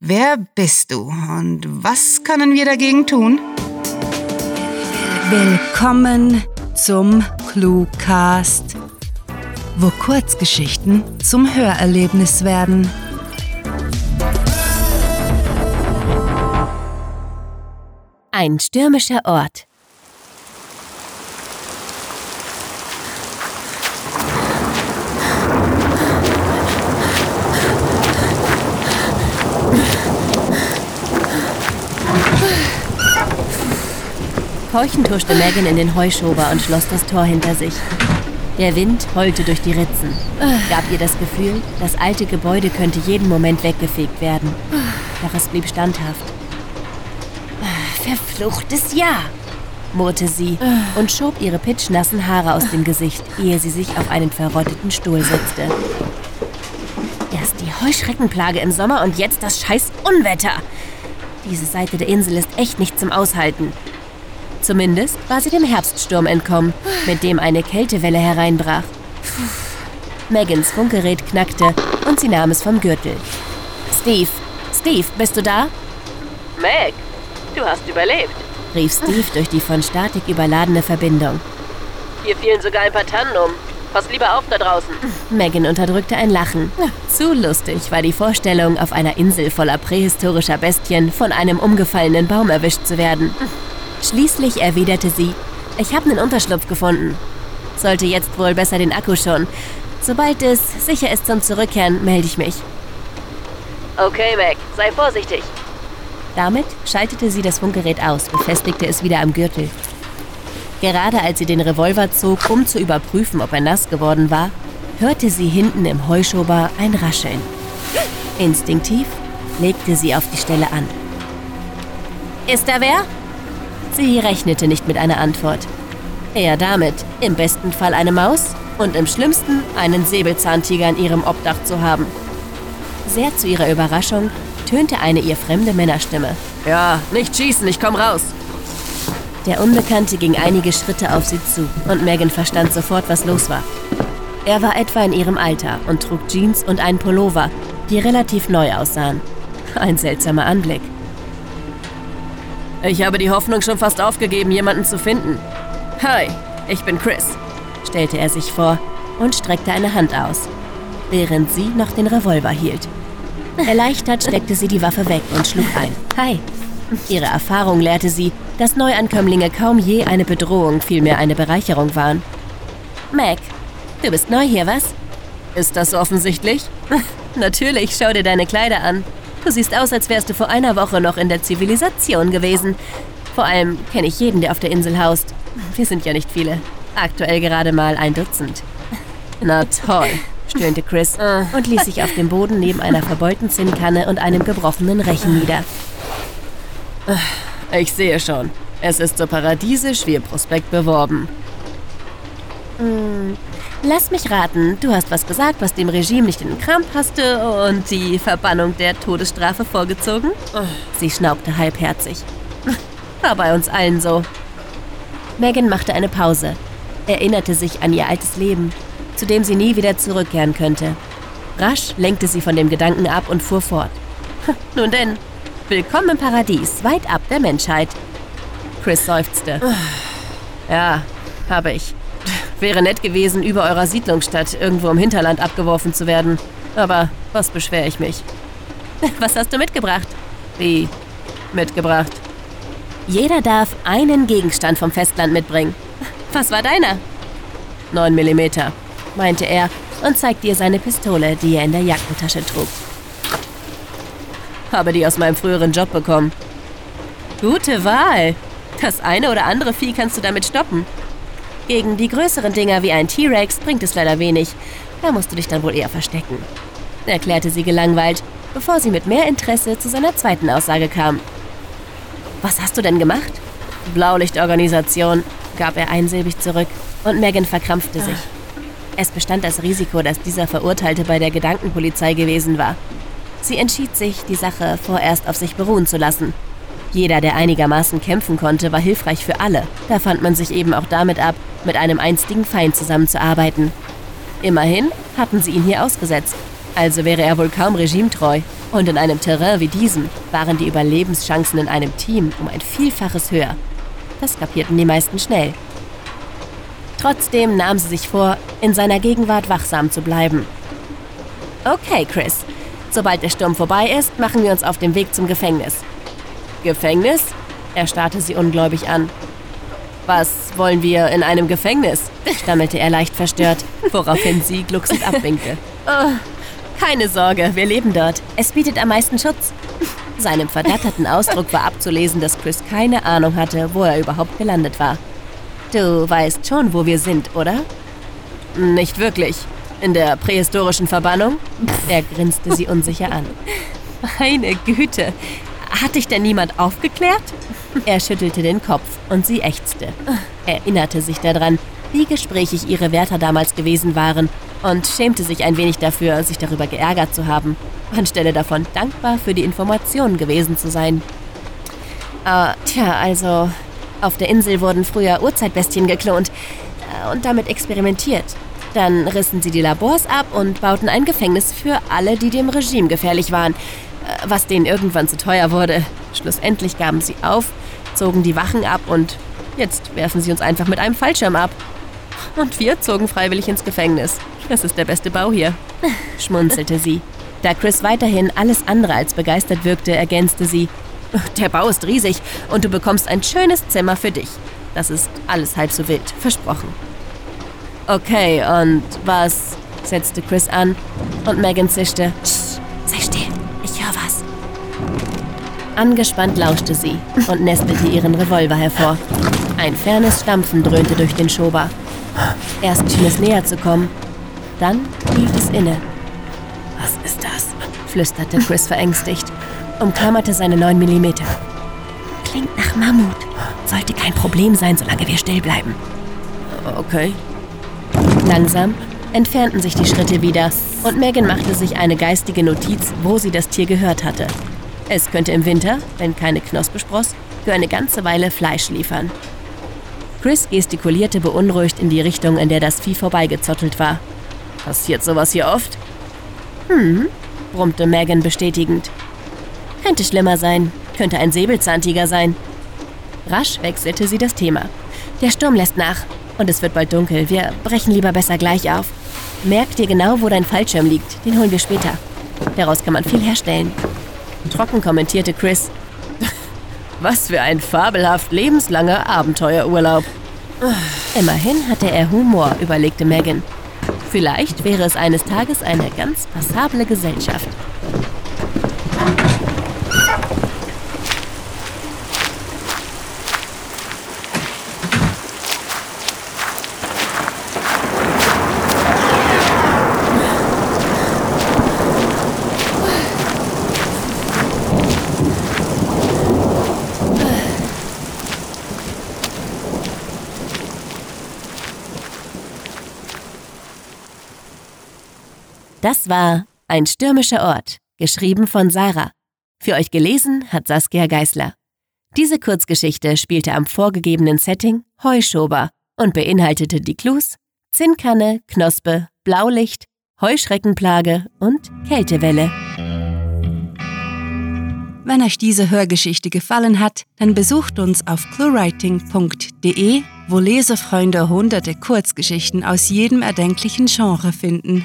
Wer bist du und was können wir dagegen tun? Willkommen zum Cluecast, wo Kurzgeschichten zum Hörerlebnis werden. Ein stürmischer Ort. Keuchend huschte Megan in den Heuschober und schloss das Tor hinter sich. Der Wind heulte durch die Ritzen, gab ihr das Gefühl, das alte Gebäude könnte jeden Moment weggefegt werden. Doch es blieb standhaft. Verfluchtes Jahr, murrte sie und schob ihre pitschnassen Haare aus dem Gesicht, ehe sie sich auf einen verrotteten Stuhl setzte. Erst die Heuschreckenplage im Sommer und jetzt das scheiß Unwetter. Diese Seite der Insel ist echt nicht zum Aushalten. Zumindest war sie dem Herbststurm entkommen, mit dem eine Kältewelle hereinbrach. Megans Funkgerät knackte und sie nahm es vom Gürtel. Steve, Steve, bist du da? Meg, du hast überlebt, rief Steve durch die von Statik überladene Verbindung. Hier fielen sogar ein paar Tannen um. Pass lieber auf da draußen. Megan unterdrückte ein Lachen. Zu lustig war die Vorstellung, auf einer Insel voller prähistorischer Bestien von einem umgefallenen Baum erwischt zu werden. Schließlich erwiderte sie, ich habe einen Unterschlupf gefunden. Sollte jetzt wohl besser den Akku schon. Sobald es sicher ist zum Zurückkehren, melde ich mich. Okay, Meg, sei vorsichtig. Damit schaltete sie das Funkgerät aus, befestigte es wieder am Gürtel. Gerade als sie den Revolver zog, um zu überprüfen, ob er nass geworden war, hörte sie hinten im Heuschober ein Rascheln. Instinktiv legte sie auf die Stelle an. Ist da wer? Sie rechnete nicht mit einer Antwort. Eher damit, im besten Fall eine Maus und im schlimmsten einen Säbelzahntiger in ihrem Obdach zu haben. Sehr zu ihrer Überraschung tönte eine ihr fremde Männerstimme. Ja, nicht schießen, ich komm raus. Der Unbekannte ging einige Schritte auf sie zu und Megan verstand sofort, was los war. Er war etwa in ihrem Alter und trug Jeans und einen Pullover, die relativ neu aussahen. Ein seltsamer Anblick. Ich habe die Hoffnung schon fast aufgegeben, jemanden zu finden. Hi, ich bin Chris, stellte er sich vor und streckte eine Hand aus, während sie noch den Revolver hielt. Erleichtert steckte sie die Waffe weg und schlug ein. Hi. Ihre Erfahrung lehrte sie, dass Neuankömmlinge kaum je eine Bedrohung, vielmehr eine Bereicherung waren. Mac, du bist neu hier, was? Ist das offensichtlich? Natürlich, schau dir deine Kleider an. Du siehst aus, als wärst du vor einer Woche noch in der Zivilisation gewesen. Vor allem kenne ich jeden, der auf der Insel haust. Wir sind ja nicht viele. Aktuell gerade mal ein Dutzend. Na toll, stöhnte Chris und ließ sich auf dem Boden neben einer verbeulten Zinnkanne und einem gebrochenen Rechen nieder. Ich sehe schon. Es ist so paradiesisch wie im Prospekt beworben. Lass mich raten, du hast was gesagt, was dem Regime nicht in den Kram passte und die Verbannung der Todesstrafe vorgezogen? Sie schnaubte halbherzig. War bei uns allen so. Megan machte eine Pause, erinnerte sich an ihr altes Leben, zu dem sie nie wieder zurückkehren könnte. Rasch lenkte sie von dem Gedanken ab und fuhr fort. Nun denn, willkommen im Paradies, weit ab der Menschheit. Chris seufzte. Ja, habe ich. Wäre nett gewesen, über eurer Siedlungsstadt irgendwo im Hinterland abgeworfen zu werden. Aber was beschwere ich mich? Was hast du mitgebracht? Wie mitgebracht? Jeder darf einen Gegenstand vom Festland mitbringen. Was war deiner? 9 mm, meinte er und zeigte ihr seine Pistole, die er in der Jackentasche trug. Habe die aus meinem früheren Job bekommen. Gute Wahl. Das eine oder andere Vieh kannst du damit stoppen. Gegen die größeren Dinger wie ein T-Rex bringt es leider wenig. Da musst du dich dann wohl eher verstecken, erklärte sie gelangweilt, bevor sie mit mehr Interesse zu seiner zweiten Aussage kam. Was hast du denn gemacht? Blaulichtorganisation, gab er einsilbig zurück und Megan verkrampfte sich. Es bestand das Risiko, dass dieser Verurteilte bei der Gedankenpolizei gewesen war. Sie entschied sich, die Sache vorerst auf sich beruhen zu lassen. Jeder, der einigermaßen kämpfen konnte, war hilfreich für alle. Da fand man sich eben auch damit ab, mit einem einstigen Feind zusammenzuarbeiten. Immerhin hatten sie ihn hier ausgesetzt, also wäre er wohl kaum regimetreu. Und in einem Terrain wie diesem waren die Überlebenschancen in einem Team um ein Vielfaches höher. Das kapierten die meisten schnell. Trotzdem nahm sie sich vor, in seiner Gegenwart wachsam zu bleiben. Okay, Chris. Sobald der Sturm vorbei ist, machen wir uns auf den Weg zum Gefängnis. Gefängnis? Er starrte sie ungläubig an. Was wollen wir in einem Gefängnis? stammelte er leicht verstört, woraufhin sie glucksend abwinkte. Oh, keine Sorge, wir leben dort. Es bietet am meisten Schutz. Seinem verdatterten Ausdruck war abzulesen, dass Chris keine Ahnung hatte, wo er überhaupt gelandet war. Du weißt schon, wo wir sind, oder? Nicht wirklich. In der prähistorischen Verbannung? Er grinste sie unsicher an. Meine Güte. Hat dich denn niemand aufgeklärt? Er schüttelte den Kopf und sie ächzte. Erinnerte sich daran, wie gesprächig ihre Wärter damals gewesen waren und schämte sich ein wenig dafür, sich darüber geärgert zu haben, anstelle davon dankbar für die Informationen gewesen zu sein. Äh, tja, also, auf der Insel wurden früher Urzeitbestien geklont äh, und damit experimentiert. Dann rissen sie die Labors ab und bauten ein Gefängnis für alle, die dem Regime gefährlich waren, was denen irgendwann zu teuer wurde. Schlussendlich gaben sie auf, zogen die Wachen ab und jetzt werfen sie uns einfach mit einem Fallschirm ab. Und wir zogen freiwillig ins Gefängnis. Das ist der beste Bau hier, schmunzelte sie. Da Chris weiterhin alles andere als begeistert wirkte, ergänzte sie, der Bau ist riesig und du bekommst ein schönes Zimmer für dich. Das ist alles halb so wild, versprochen. Okay, und was? setzte Chris an und Megan zischte. Psst, was. Angespannt lauschte sie und nestelte ihren Revolver hervor. Ein fernes Stampfen dröhnte durch den Schober. Erst schien es näher zu kommen, dann hielt es inne. Was ist das? flüsterte Chris verängstigt, umklammerte seine 9 mm. Klingt nach Mammut. Sollte kein Problem sein, solange wir still bleiben. Okay. Langsam entfernten sich die Schritte wieder und Megan machte sich eine geistige Notiz, wo sie das Tier gehört hatte. Es könnte im Winter, wenn keine Knospe spross, für eine ganze Weile Fleisch liefern. Chris gestikulierte beunruhigt in die Richtung, in der das Vieh vorbeigezottelt war. Passiert sowas hier oft? Hm, brummte Megan bestätigend. Könnte schlimmer sein, könnte ein Säbelzahntiger sein. Rasch wechselte sie das Thema. Der Sturm lässt nach und es wird bald dunkel. Wir brechen lieber besser gleich auf. Merk dir genau, wo dein Fallschirm liegt. Den holen wir später. Daraus kann man viel herstellen. Trocken kommentierte Chris, was für ein fabelhaft lebenslanger Abenteuerurlaub. Immerhin hatte er Humor, überlegte Megan. Vielleicht wäre es eines Tages eine ganz passable Gesellschaft. Das war Ein stürmischer Ort, geschrieben von Sarah. Für euch gelesen hat Saskia Geißler. Diese Kurzgeschichte spielte am vorgegebenen Setting Heuschober und beinhaltete die Clues Zinnkanne, Knospe, Blaulicht, Heuschreckenplage und Kältewelle. Wenn euch diese Hörgeschichte gefallen hat, dann besucht uns auf cluewriting.de, wo Lesefreunde hunderte Kurzgeschichten aus jedem erdenklichen Genre finden.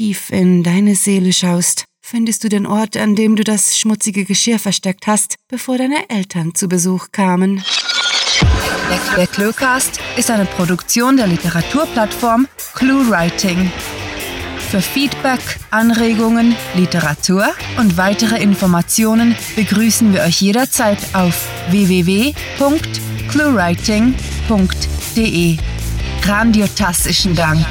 Tief in deine Seele schaust, findest du den Ort, an dem du das schmutzige Geschirr versteckt hast, bevor deine Eltern zu Besuch kamen. Der Cluecast ist eine Produktion der Literaturplattform ClueWriting. Für Feedback, Anregungen, Literatur und weitere Informationen begrüßen wir euch jederzeit auf www.cluewriting.de. Grandiotastischen Dank.